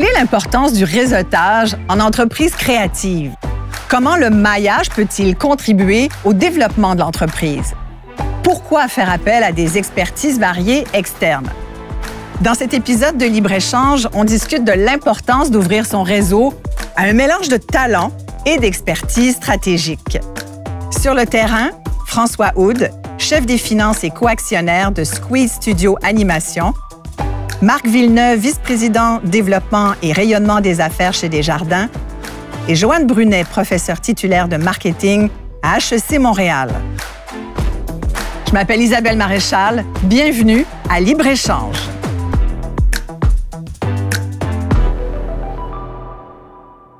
Quelle est l'importance du réseautage en entreprise créative? Comment le maillage peut-il contribuer au développement de l'entreprise? Pourquoi faire appel à des expertises variées externes? Dans cet épisode de Libre-Échange, on discute de l'importance d'ouvrir son réseau à un mélange de talent et d'expertise stratégique. Sur le terrain, François Houd, chef des finances et coactionnaire de Squeeze Studio Animation, Marc Villeneuve, vice-président développement et rayonnement des affaires chez Desjardins, et Joanne Brunet, professeur titulaire de marketing à HEC Montréal. Je m'appelle Isabelle Maréchal. Bienvenue à Libre-Échange.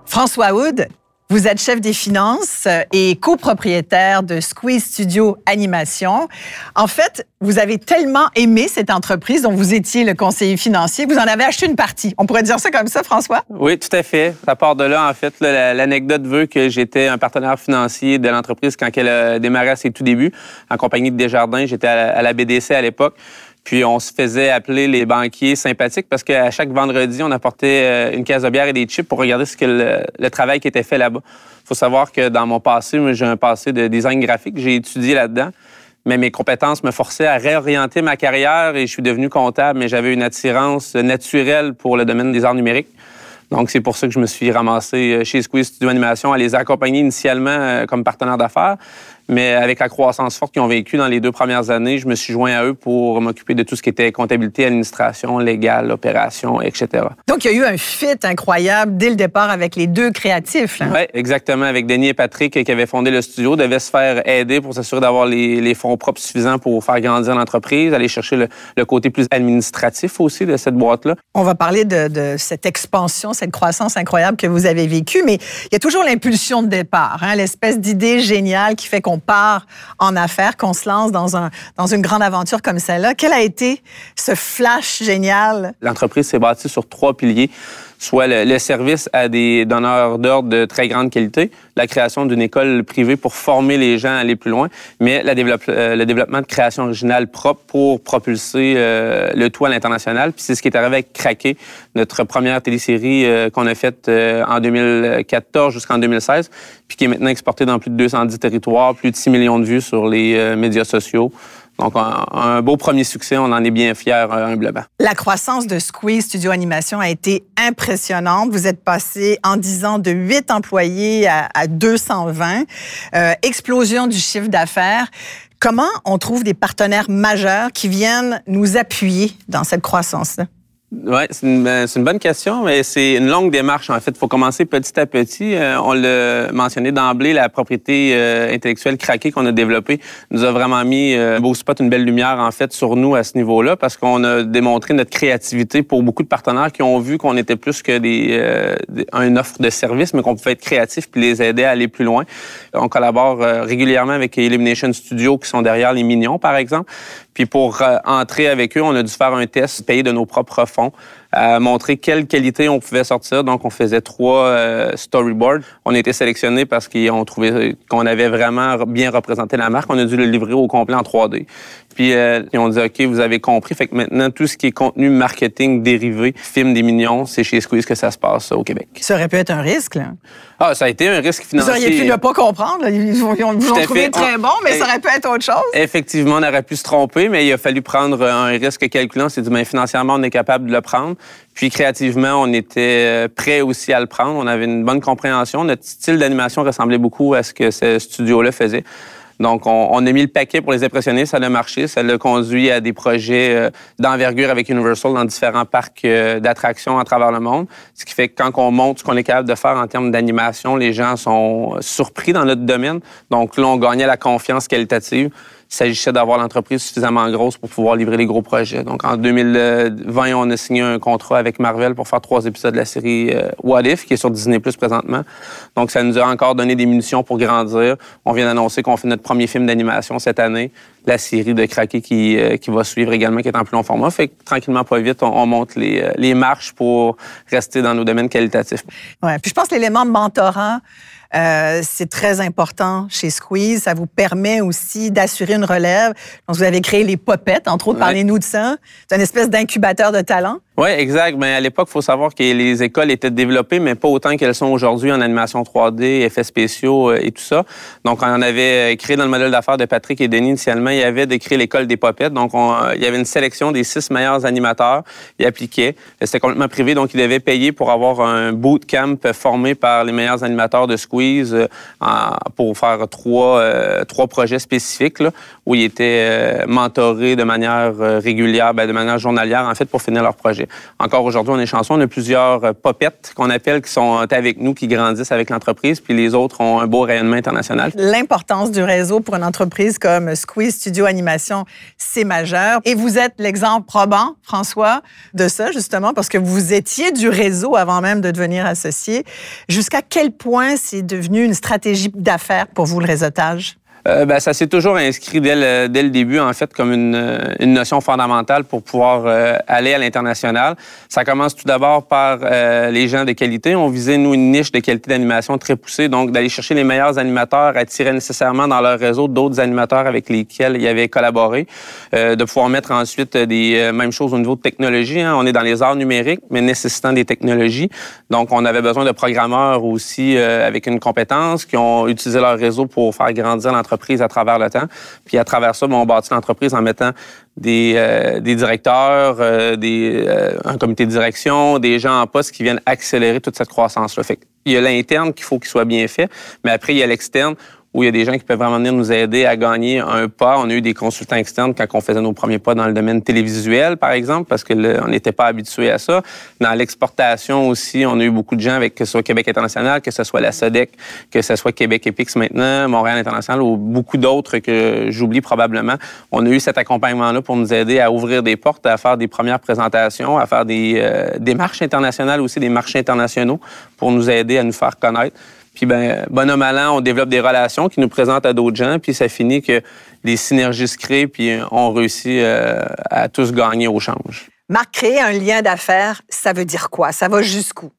François Houd, vous êtes chef des finances et copropriétaire de Squeeze Studio Animation. En fait, vous avez tellement aimé cette entreprise dont vous étiez le conseiller financier, vous en avez acheté une partie. On pourrait dire ça comme ça, François? Oui, tout à fait. À part de là, en fait, l'anecdote veut que j'étais un partenaire financier de l'entreprise quand elle a démarré à ses tout débuts, en compagnie de Desjardins. J'étais à la BDC à l'époque. Puis on se faisait appeler les banquiers sympathiques parce qu'à chaque vendredi, on apportait euh, une caisse de bière et des chips pour regarder ce que le, travail qui était fait là-bas. Il faut savoir que dans mon passé, j'ai un passé de design graphique, j'ai étudié là-dedans, mais mes compétences me forçaient à réorienter ma carrière et je suis devenu comptable, mais j'avais une attirance naturelle pour le domaine des arts numériques. Donc, c'est pour ça que je me suis ramassé euh, chez Squeeze Studio Animation à les accompagner initialement euh, comme partenaire d'affaires. Mais avec la croissance forte qu'ils ont vécue dans les deux premières années, je me suis joint à eux pour m'occuper de tout ce qui était comptabilité, administration, légal, opération, etc. Donc, il y a eu un fit incroyable dès le départ avec les deux créatifs. Oui, exactement. Avec Denis et Patrick qui avaient fondé le studio, devaient se faire aider pour s'assurer d'avoir les, fonds propres suffisants pour faire grandir l'entreprise, aller chercher le, côté plus administratif aussi de cette boîte-là. On va parler de, de, cette expansion, cette croissance incroyable que vous avez vécue, mais il y a toujours l'impulsion de départ, hein, l'espèce d'idée géniale qui fait qu'on part en affaires, qu'on se lance dans, un, dans une grande aventure comme celle-là. Quel a été ce flash génial? L'entreprise s'est bâtie sur trois piliers soit le, service à des donneurs d'ordre de très grande qualité, la création d'une école privée pour former les gens à aller plus loin, mais la euh, le développement de création originale propre pour propulser euh, le tout à l'international. C'est ce qui est arrivé avec Craqué, notre première télésérie euh, qu'on a faite en 2014 jusqu'en 2016, puis qui est maintenant exportée dans plus de 210 territoires, plus de 6 millions de vues sur les médias sociaux. Donc, un, beau premier succès, on en est bien fiers euh, humblement. La croissance de Squeeze Studio Animation a été impressionnante. Vous êtes passé en 10 ans de 8 employés à, 220. Euh, explosion du chiffre d'affaires. Comment on trouve des partenaires majeurs qui viennent nous appuyer dans cette croissance-là? Oui, ben, c'est une, bonne question, mais c'est une longue démarche. En fait, il faut commencer petit à petit. Euh, on l'a mentionné d'emblée, la propriété euh, intellectuelle craquée qu'on a développée nous a vraiment mis euh, un beau spot, une belle lumière, en fait, sur nous à ce niveau-là, parce qu'on a démontré notre créativité pour beaucoup de partenaires qui ont vu qu'on était plus que des, une offre de service, mais qu'on pouvait être créatif puis les aider à aller plus loin. On collabore régulièrement avec Elimination Studio, qui sont derrière les Mignons, par exemple. Puis pour entrer avec eux, on a dû faire un test payé de nos propres fonds fond à montrer quelle qualité on pouvait sortir. Donc, on faisait trois euh, storyboards. On a été sélectionnés parce qu'on trouvait qu'on avait vraiment bien représenté la marque. On a dû le livrer au complet en 3D. Puis euh, ils ont dit OK, vous avez compris. Fait que maintenant tout ce qui est contenu marketing dérivé, film des millions, c'est chez Squeeze que ça se passe au Québec. Ça aurait pu être un risque là. Ah, ça a été un risque financier. Vous auriez pu ne pas comprendre. Ils vous ont trouvé très bon, mais ça aurait pu être autre chose. Effectivement, on aurait pu se tromper, mais il a fallu prendre un risque calculant. C'est dit, mais financièrement, on est capable de le prendre. Puis créativement, on était euh, prêt aussi à le prendre. On avait une bonne compréhension. Notre style d'animation ressemblait beaucoup à ce que ce studio-là faisait. Donc, on, a mis le paquet pour les impressionner. Ça a marché. Ça l'a conduit à des projets euh, d'envergure avec Universal dans différents parcs euh, d'attractions à travers le monde. Ce qui fait que quand on montre ce qu'on est capable de faire en termes d'animation, les gens sont surpris dans notre domaine. Donc, là, on gagnait la confiance qualitative il s'agissait d'avoir l'entreprise suffisamment grosse pour pouvoir livrer les gros projets. Donc, en 2020, on a signé un contrat avec Marvel pour faire trois épisodes de la série euh, What If, qui est sur Disney Plus présentement. Donc, ça nous a encore donné des munitions pour grandir. On vient d'annoncer qu'on fait notre premier film d'animation cette année, la série de Craqué qui, euh, qui va suivre également, qui est en plus long format. Fait que tranquillement, pas vite, on, monte les, euh, les marches pour rester dans nos domaines qualitatifs. Ouais. Puis je pense l'élément mentorant, Euh, c'est très important chez Squeeze. Ça vous permet aussi d'assurer une relève. Donc, vous avez créé les popettes, entre autres. Parlez-nous de ça. C'est une espèce d'incubateur de talent. Oui, exact. Mais à l'époque, il faut savoir que les écoles étaient développées, mais pas autant qu'elles sont aujourd'hui en animation 3D, effets spéciaux euh, et tout ça. Donc, on avait euh, créé dans le modèle d'affaires de Patrick et Denis initialement, il y avait de créer l'école des popettes. Donc, il y avait une sélection des six meilleurs animateurs. Ils appliquaient. C'était complètement privé, donc ils devaient payer pour avoir un bootcamp formé par les meilleurs animateurs de Squeeze pour faire trois, trois projets spécifiques où ils étaient mentorés de manière régulière, ben, de manière journalière, en fait, pour finir leur projet. Encore aujourd'hui, on est chanceux. On a plusieurs euh, popettes qu'on appelle qui sont avec nous, qui grandissent avec l'entreprise, puis les autres ont un beau rayonnement international. L'importance du réseau pour une entreprise comme Squeeze Studio Animation, c'est majeur. Et vous êtes l'exemple probant, François, de ça, justement, parce que vous étiez du réseau avant même de devenir associé. Jusqu'à quel point c'est devenu une stratégie d'affaires pour vous, le réseautage? Euh, ben, ça s'est toujours inscrit dès le, début, en fait, comme une, euh, notion fondamentale pour pouvoir euh, aller à l'international. Ça commence tout d'abord par les gens de qualité. On visait, nous, une niche de qualité d'animation très poussée, donc d'aller chercher les meilleurs animateurs, attirer nécessairement dans leur réseau d'autres animateurs avec lesquels ils avaient collaboré, de pouvoir mettre ensuite des mêmes choses au niveau de technologie. Hein. On est dans les arts numériques, mais nécessitant des technologies. Donc, on avait besoin de programmeurs aussi avec une compétence qui ont utilisé leur réseau pour faire grandir l'entreprise à travers le temps. Puis à travers ça, ben, on bâtit l'entreprise en mettant des, euh, directeurs, euh, euh, un comité de direction, des gens en poste qui viennent accélérer toute cette croissance-là. Il y a l'interne qu'il faut qu'il soit bien fait, mais après, il y a l'externe où il y a des gens qui peuvent vraiment venir nous aider à gagner un pas. On a eu des consultants externes quand on faisait nos premiers pas dans le domaine télévisuel, par exemple, parce que on n'était pas habitué à ça. Dans l'exportation aussi, on a eu beaucoup de gens avec que ce soit Québec International, que ce soit la SODEC, que ce soit Québec Epix maintenant, Montréal International ou beaucoup d'autres que j'oublie probablement. On a eu cet accompagnement-là pour nous aider à ouvrir des portes, à faire des premières présentations, à faire des, euh, des marches internationales aussi, des marchés internationaux pour nous aider à nous faire connaître. Puis, ben, bonhomme à on développe des relations qui nous présentent à d'autres gens, puis ça finit que les synergies se créent, puis on réussit euh, à tous gagner au change. Marc, créer un lien d'affaires, ça veut dire quoi? Ça va jusqu'où?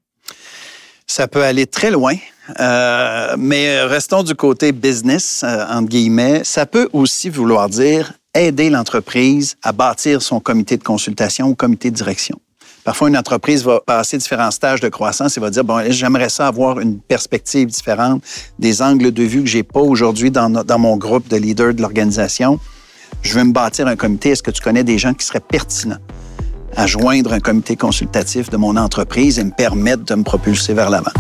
Ça peut aller très loin, euh, mais restons du côté business, euh, entre guillemets. Ça peut aussi vouloir dire aider l'entreprise à bâtir son comité de consultation ou comité de direction. Parfois, une entreprise va passer différents stages de croissance et va dire, bon, j'aimerais ça avoir une perspective différente, des angles de vue que j'ai pas aujourd'hui dans, mon groupe de leaders de l'organisation. Je veux me bâtir un comité. Est-ce que tu connais des gens qui seraient pertinents à joindre un comité consultatif de mon entreprise et me permettre de me propulser vers l'avant?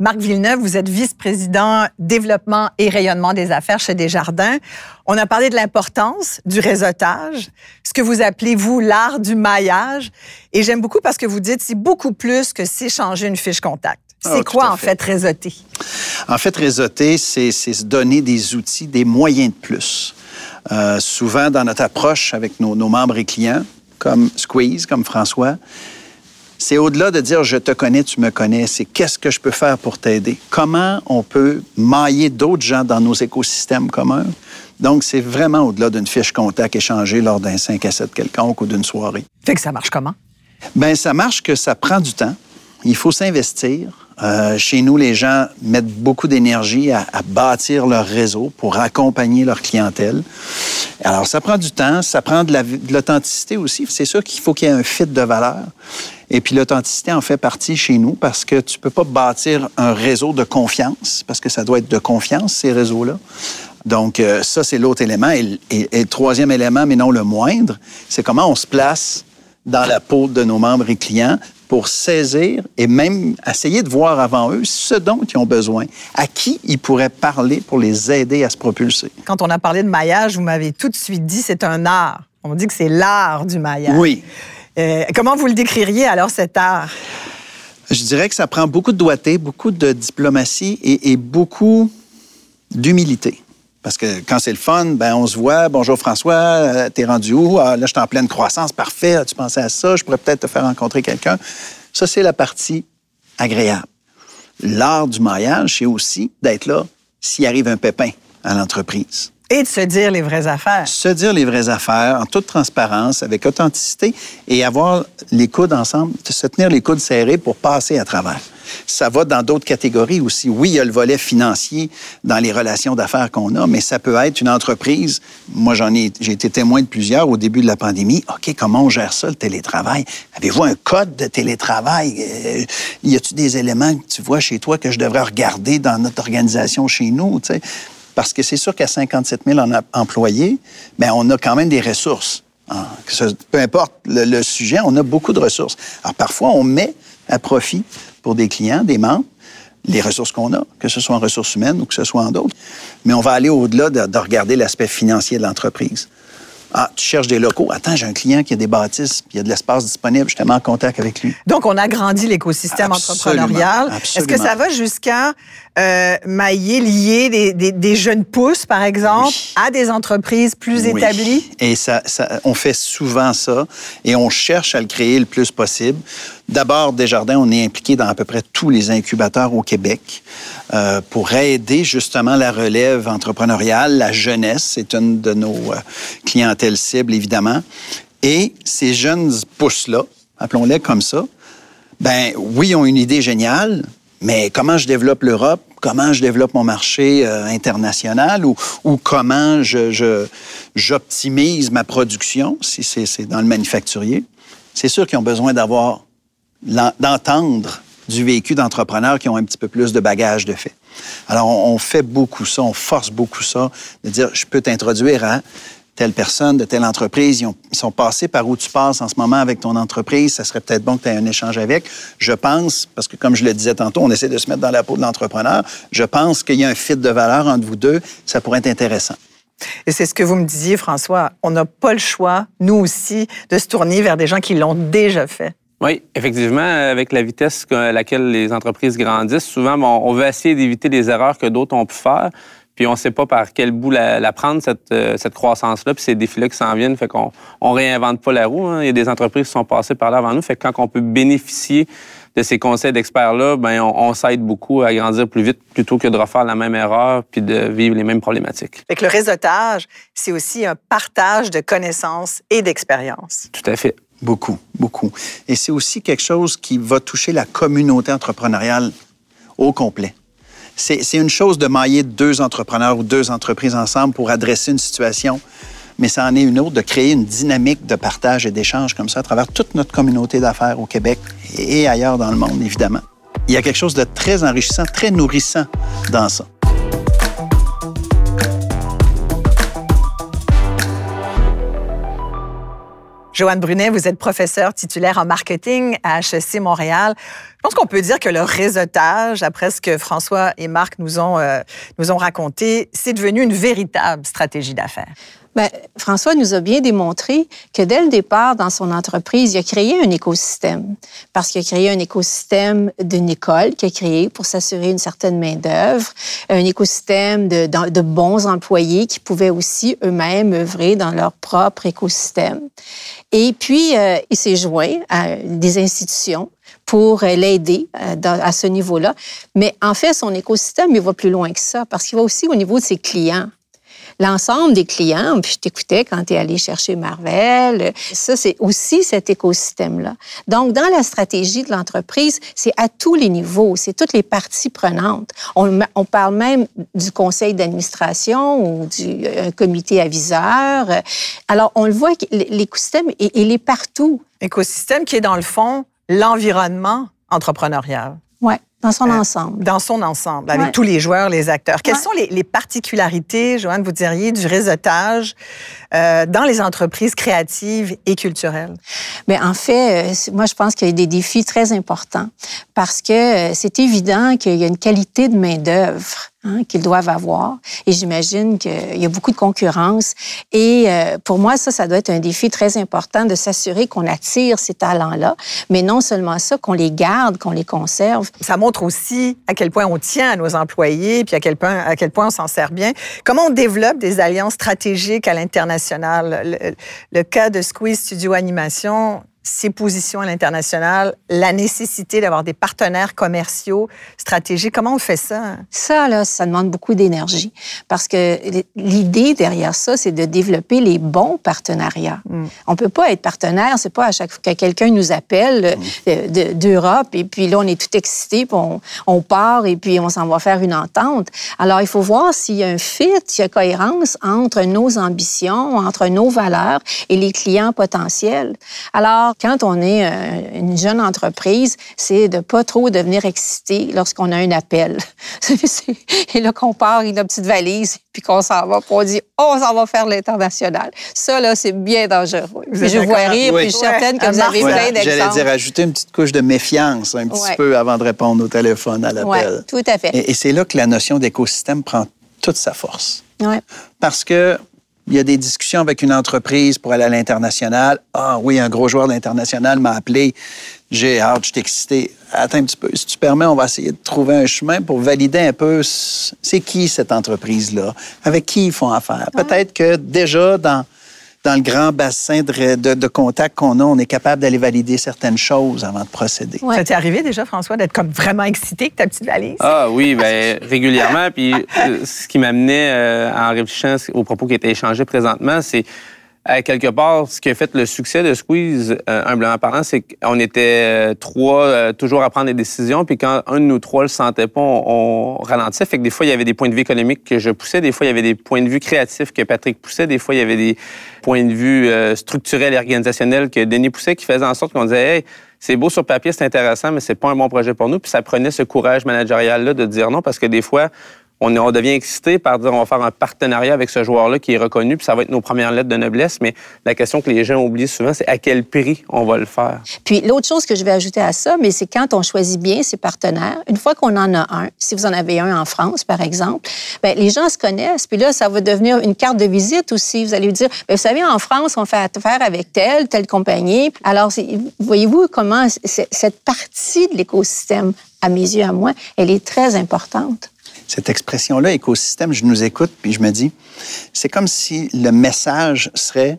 Marc Villeneuve, vous êtes vice-président développement et rayonnement des affaires chez Desjardins. On a parlé de l'importance du réseautage, ce que vous appelez, vous, l'art du maillage. Et j'aime beaucoup parce que vous dites, c'est beaucoup plus que s'échanger une fiche contact. C'est ah, quoi, en fait. réseauter? En fait, réseauter, c'est se donner des outils, des moyens de plus. Euh, souvent, dans notre approche avec nos, nos membres et clients, comme Squeeze, comme François, c'est au-delà de dire je te connais, tu me connais, c'est qu'est-ce que je peux faire pour t'aider? Comment on peut mailler d'autres gens dans nos écosystèmes communs? Donc, c'est vraiment au-delà d'une fiche contact échangée lors d'un 5 à 7 quelconque ou d'une soirée. Fait que ça marche comment? Bien, ça marche que ça prend du temps. Il faut s'investir. Euh, chez nous, les gens mettent beaucoup d'énergie à, bâtir leur réseau pour accompagner leur clientèle. Alors, ça prend du temps, ça prend de l'authenticité aussi. C'est sûr qu'il faut qu'il y ait un fit de valeur. Et puis l'authenticité en fait partie chez nous parce que tu peux pas bâtir un réseau de confiance, parce que ça doit être de confiance, ces réseaux-là. Donc, euh, ça, c'est l'autre élément. Et, le troisième élément, mais non le moindre, c'est comment on se place dans la peau de nos membres et clients pour saisir et même essayer de voir avant eux ce dont ils ont besoin, à qui ils pourraient parler pour les aider à se propulser. Quand on a parlé de maillage, vous m'avez tout de suite dit c'est un art. On dit que c'est l'art du maillage. Oui. Euh, comment vous le décririez alors cet art? Je dirais que ça prend beaucoup de doigté, beaucoup de diplomatie et, beaucoup d'humilité. Parce que quand c'est le fun, ben on se voit. Bonjour François, euh, t'es rendu où? Ah, là, je suis en pleine croissance. Parfait. As-tu pensé à ça? Je pourrais peut-être te faire rencontrer quelqu'un. Ça, c'est la partie agréable. L'art du maillage, c'est aussi d'être là s'il arrive un pépin à l'entreprise. Et de se dire les vraies affaires. Se dire les vraies affaires en toute transparence, avec authenticité et avoir les coudes ensemble, se tenir les coudes serrés pour passer à travers. Ça va dans d'autres catégories aussi. Oui, il y a le volet financier dans les relations d'affaires qu'on a, mais ça peut être une entreprise. Moi, j'en ai, j'ai été témoin de plusieurs au début de la pandémie. OK, comment on gère ça, le télétravail? Avez-vous un code de télétravail? Euh, y a-t-il des éléments que tu vois chez toi que je devrais regarder dans notre organisation chez nous? sais? Parce que c'est sûr qu'à 57 000 employés, bien, on a quand même des ressources. Hein. peu importe le, sujet, on a beaucoup de ressources. Alors, parfois, on met à profit pour des clients, des membres, les ressources qu'on a, que ce soit en ressources humaines ou que ce soit en d'autres. Mais on va aller au-delà de regarder l'aspect financier de l'entreprise. Ah, tu cherches des locaux. Attends, j'ai un client qui a des bâtisses, puis il y a de l'espace disponible. Je te mets en contact avec lui. Donc, on agrandit l'écosystème entrepreneurial. Est-ce que ça va jusqu'à euh, mailler, lier des, jeunes pousses, par exemple, à des entreprises plus oui. établies? Et ça, on fait souvent ça et on cherche à le créer le plus possible. D'abord, Desjardins, on est impliqué dans à peu près tous les incubateurs au Québec euh, pour aider justement la relève entrepreneuriale, la jeunesse. C'est une de nos euh, clientèles cibles, évidemment. Et ces jeunes pousses-là, appelons-les comme ça, ben oui, ont une idée géniale, mais comment je développe l'Europe, comment je développe mon marché euh, international? Ou, comment je, j'optimise ma production, si c'est dans le manufacturier, c'est sûr qu'ils ont besoin d'avoir d'entendre du vécu d'entrepreneurs qui ont un petit peu plus de bagages de fait. Alors, on, fait beaucoup ça, on force beaucoup ça, de dire, je peux t'introduire à telle personne de telle entreprise, ils, sont passés par où tu passes en ce moment avec ton entreprise, ça serait peut-être bon que tu aies un échange avec. Je pense, parce que comme je le disais tantôt, on essaie de se mettre dans la peau de l'entrepreneur, je pense qu'il y a un fit de valeur entre vous deux, ça pourrait être intéressant. Et c'est ce que vous me disiez, François. On n'a pas le choix, nous aussi, de se tourner vers des gens qui l'ont déjà fait. Oui, effectivement, avec la vitesse à laquelle les entreprises grandissent, souvent, on veut essayer d'éviter des erreurs que d'autres ont pu faire. Puis on ne sait pas par quel bout la, prendre, cette, euh, cette croissance-là, puis ces défis-là qui s'en viennent. Fait qu'on on réinvente pas la roue. Hein. Il y a des entreprises qui sont passées par là avant nous. Fait que quand on peut bénéficier de ces conseils d'experts-là, ben on, s'aide beaucoup à grandir plus vite plutôt que de refaire la même erreur puis de vivre les mêmes problématiques. Fait que le réseautage, c'est aussi un partage de connaissances et d'expériences. Tout à fait. Beaucoup, beaucoup. Et c'est aussi quelque chose qui va toucher la communauté entrepreneuriale au complet. C'est une chose de mailler deux entrepreneurs ou deux entreprises ensemble pour adresser une situation, mais ça en est une autre de créer une dynamique de partage et d'échange comme ça à travers toute notre communauté d'affaires au Québec et ailleurs dans le monde, évidemment. Il y a quelque chose de très enrichissant, très nourrissant dans ça. Joanne Brunet, vous êtes professeure titulaire en marketing à HEC Montréal. Je pense qu'on peut dire que le réseautage, après ce que François et Marc nous ont, euh, nous ont raconté, c'est devenu une véritable stratégie d'affaires. Bien, François nous a bien démontré que dès le départ, dans son entreprise, il a créé un écosystème. Parce qu'il a créé un écosystème d'une école qu'il a créé pour s'assurer une certaine main-d'œuvre, un écosystème de, de, bons employés qui pouvaient aussi eux-mêmes œuvrer dans leur propre écosystème. Et puis, euh, il s'est joint à des institutions pour l'aider euh, à ce niveau-là. Mais en fait, son écosystème, il va plus loin que ça parce qu'il va aussi au niveau de ses clients l'ensemble des clients, puis je t'écoutais quand tu es allé chercher Marvel, ça, c'est aussi cet écosystème-là. Donc, dans la stratégie de l'entreprise, c'est à tous les niveaux, c'est toutes les parties prenantes. On, on parle même du conseil d'administration ou du euh, comité aviseur. Alors, on le voit, l'écosystème, il est partout. Écosystème qui est, dans le fond, l'environnement entrepreneurial. Oui. Dans son euh, ensemble. Dans son ensemble, avec tous les joueurs, les acteurs. Quelles sont les, particularités, Joanne, vous diriez, du réseautage euh, dans les entreprises créatives et culturelles? Mais en fait, euh, moi, je pense qu'il y a des défis très importants parce que c'est évident qu'il y a une qualité de main-d'œuvre Hein, qu'ils doivent avoir. Et j'imagine qu'il y a beaucoup de concurrence. Et euh, pour moi, ça, ça doit être un défi très important de s'assurer qu'on attire ces talents-là, mais non seulement ça, qu'on les garde, qu'on les conserve. Ça montre aussi à quel point on tient à nos employés, puis à quel point, à quel point on s'en sert bien. Comment on développe des alliances stratégiques à l'international? Le, le, cas de Squeeze Studio Animation, ses positions à l'international, la nécessité d'avoir des partenaires commerciaux stratégiques. Comment on fait ça? Ça, là, ça demande beaucoup d'énergie parce que l'idée derrière ça, c'est de développer les bons partenariats. Mm. On peut pas être partenaire, c'est pas à chaque fois que quelqu'un nous appelle mm. d'Europe et puis là, on est tout excité, puis on, on part et puis on s'en va faire une entente. Alors, il faut voir s'il y a un fit, s'il y a cohérence entre nos ambitions, entre nos valeurs et les clients potentiels. Alors, quand on est euh, une jeune entreprise, c'est de pas trop devenir excité lorsqu'on a un appel. et là qu'on part notre petite valise, puis qu'on s'en va, puis on dit, oh, on s'en va faire l'international. Ça, là, c'est bien dangereux. je vois rire, puis je suis certaine que vous avez plein d'exemples. J'allais dire, ajouter une petite couche de méfiance un petit peu avant de répondre au téléphone, à l'appel. Oui, tout à fait. Et, et c'est là que la notion d'écosystème prend toute sa force. Ouais. Parce que il y a des discussions avec une entreprise pour aller à l'international. Ah oui, un gros joueur de l'international m'a appelé. J'ai hâte, je suis excité. Attends un petit peu, si tu permets, on va essayer de trouver un chemin pour valider un peu c'est qui cette entreprise-là, avec qui ils font affaire? Peut-être que déjà dans dans le grand bassin de, de, contact qu'on a, on est capable d'aller valider certaines choses avant de procéder. Ça t'est arrivé déjà, François, d'être comme vraiment excité avec ta petite valise? Ah oui, bien, régulièrement. Puis euh, ce qui m'amenait euh, en réfléchissant aux propos qui étaient échangés présentement, c'est à quelque part, ce qui a fait le succès de Squeeze, euh, humblement parlant, c'est qu'on était euh, trois euh, toujours à prendre des décisions, puis quand un de nous trois le sentait pas, on, ralentissait. Fait que des fois, il y avait des points de vue économiques que je poussais, des fois, il y avait des points de vue créatifs que Patrick poussait, des fois, il y avait des points de vue structurels et organisationnels que Denis poussait, qui faisaient en sorte qu'on disait, hey, c'est beau sur papier, c'est intéressant, mais c'est pas un bon projet pour nous. Puis ça prenait ce courage managérial-là de dire non, parce que des fois, on, devient excité par dire on va faire un partenariat avec ce joueur-là qui est reconnu, puis ça va être nos premières lettres de noblesse. Mais la question que les gens oublient souvent, c'est à quel prix on va le faire? Puis l'autre chose que je vais ajouter à ça, mais c'est quand on choisit bien ses partenaires, une fois qu'on en a un, si vous en avez un en France, par exemple, bien, les gens se connaissent. Puis là, ça va devenir une carte de visite aussi. Vous allez lui dire, bien, vous savez, en France, on fait affaire avec telle, telle compagnie. Alors, voyez-vous comment cette partie de l'écosystème, à mes yeux, à moi, elle est très importante cette expression-là, écosystème, je nous écoute, puis je me dis, c'est comme si le message serait,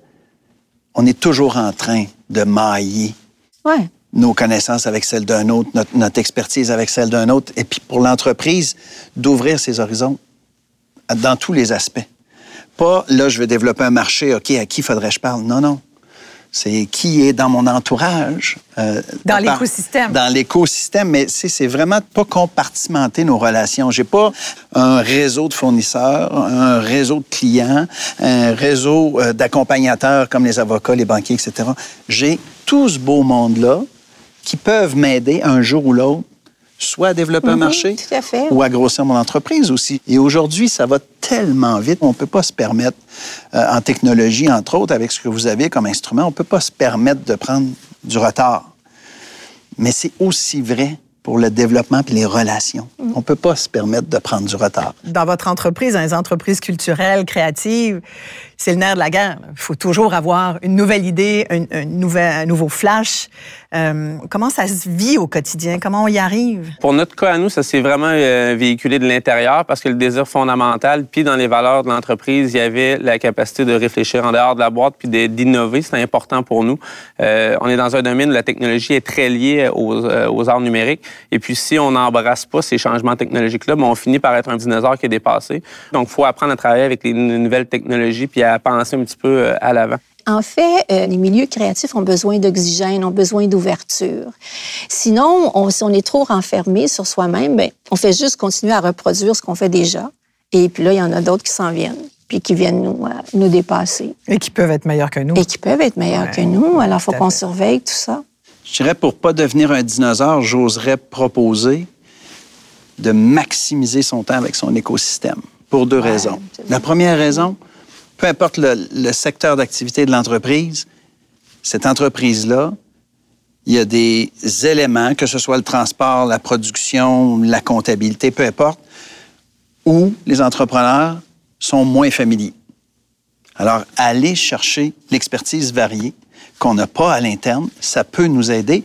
on est toujours en train de mailler nos connaissances avec celles d'un autre, notre, expertise avec celle d'un autre, et puis pour l'entreprise, d'ouvrir ses horizons dans tous les aspects. Pas, là, je veux développer un marché, OK, à qui faudrait-je parler? Non, non c'est qui est dans mon entourage. Euh, dans l'écosystème. Dans l'écosystème, mais c'est vraiment pas compartimenter nos relations. J'ai pas un réseau de fournisseurs, un réseau de clients, un réseau euh, d'accompagnateurs comme les avocats, les banquiers, etc. J'ai tout ce beau monde-là qui peuvent m'aider un jour ou l'autre soit à développer un mhm, marché ou à grossir mon entreprise aussi. Et aujourd'hui, ça va tellement vite, on ne peut pas se permettre, euh, en technologie, entre autres, avec ce que vous avez comme instrument, on ne peut pas se permettre de prendre du retard. Mais c'est aussi vrai pour le développement et les relations. Mhm. On ne peut pas se permettre de prendre du retard. Dans votre entreprise, dans les entreprises culturelles, créatives, c'est le nerf de la guerre. Il faut toujours avoir une nouvelle idée, un, un nouveau flash. Euh, comment ça se vit au quotidien? Comment on y arrive? Pour notre cas à nous, ça s'est vraiment euh, véhiculé de l'intérieur parce que le désir fondamental, puis dans les valeurs de l'entreprise, il y avait la capacité de réfléchir en dehors de la boîte puis d'innover. C'est important pour nous. Euh, on est dans un domaine où la technologie est très liée aux, aux arts numériques. Et puis, si on n'embrasse pas ces changements technologiques-là, ben, on finit par être un dinosaure qui est dépassé. Donc, il faut apprendre à travailler avec les nouvelles technologies puis à penser un petit peu à l'avant. En fait, euh, les milieux créatifs ont besoin d'oxygène, ont besoin d'ouverture. Sinon, on, si on est trop renfermé sur soi-même, ben, on fait juste continuer à reproduire ce qu'on fait déjà. Et puis là, il y en a d'autres qui s'en viennent, puis qui viennent nous, euh, nous dépasser. Et qui peuvent être meilleurs que nous. Et qui peuvent être meilleurs que nous. Alors, il faut qu'on surveille tout ça. Je dirais, pour pas devenir un dinosaure, j'oserais proposer de maximiser son temps avec son écosystème, pour deux raisons. La première raison, peu importe le, secteur d'activité de l'entreprise, cette entreprise-là, il y a des éléments, que ce soit le transport, la production, la comptabilité, peu importe, où les entrepreneurs sont moins familiers. Alors, aller chercher l'expertise variée qu'on n'a pas à l'interne, ça peut nous aider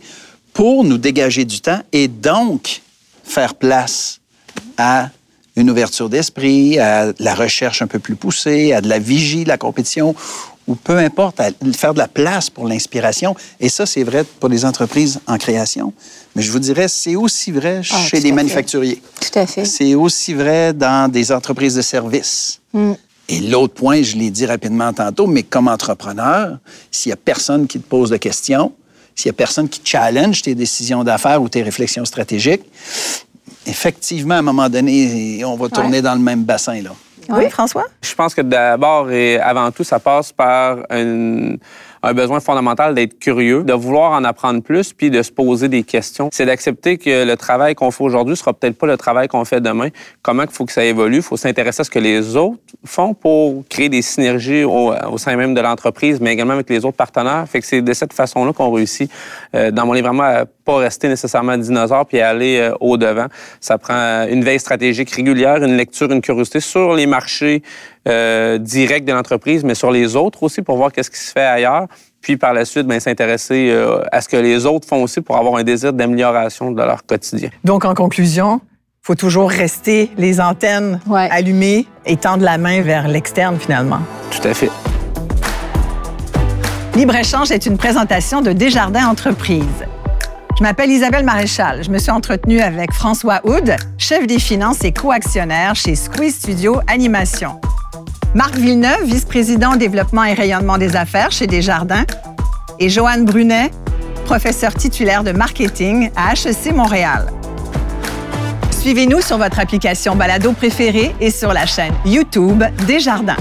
pour nous dégager du temps et donc faire place à une ouverture d'esprit, à la recherche un peu plus poussée, à de la vigie, la compétition ou peu importe, à faire de la place pour l'inspiration. Et ça, c'est vrai pour les entreprises en création. Mais je vous dirais, c'est aussi vrai Ah, chez les manufacturiers. Tout à fait. C'est aussi vrai dans des entreprises de services. Mm. Et l'autre point, je l'ai dit rapidement tantôt, mais comme entrepreneur, s'il n'y a personne qui te pose de questions, s'il n'y a personne qui challenge tes décisions d'affaires ou tes réflexions stratégiques, effectivement, à un moment donné, on va tourner dans le même bassin. Là. Oui, François? Je pense que d'abord et avant tout, ça passe par une- un besoin fondamental d'être curieux, de vouloir en apprendre plus, puis de se poser des questions. C'est d'accepter que le travail qu'on fait aujourd'hui sera peut-être pas le travail qu'on fait demain. Comment il faut que ça évolue? Il faut s'intéresser à ce que les autres font pour créer des synergies au, au sein même de l'entreprise, mais également avec les autres partenaires. Fait que c'est de cette façon-là qu'on réussit, euh, dans mon livre, vraiment à pas rester nécessairement dinosaure puis aller euh, au-devant. Ça prend une veille stratégique régulière, une lecture, une curiosité sur les marchés euh, directs de l'entreprise, mais sur les autres aussi pour voir qu'est-ce qui se fait ailleurs. Puis par la suite, ben, s'intéresser euh, à ce que les autres font aussi pour avoir un désir d'amélioration de leur quotidien. Donc, en conclusion, faut toujours rester les antennes Ouais. allumées et tendre la main vers l'externe, finalement. Tout à fait. Libre-échange est une présentation de Desjardins Entreprises. Je m'appelle Isabelle Maréchal. Je me suis entretenue avec François Houd, chef des finances et co-actionnaire chez Squeeze Studio Animation. Marc Villeneuve, vice-président développement et rayonnement des affaires chez Desjardins. Et Joanne Brunet, professeur titulaire de marketing à HEC Montréal. Suivez-nous sur votre application balado préférée et sur la chaîne YouTube Desjardins.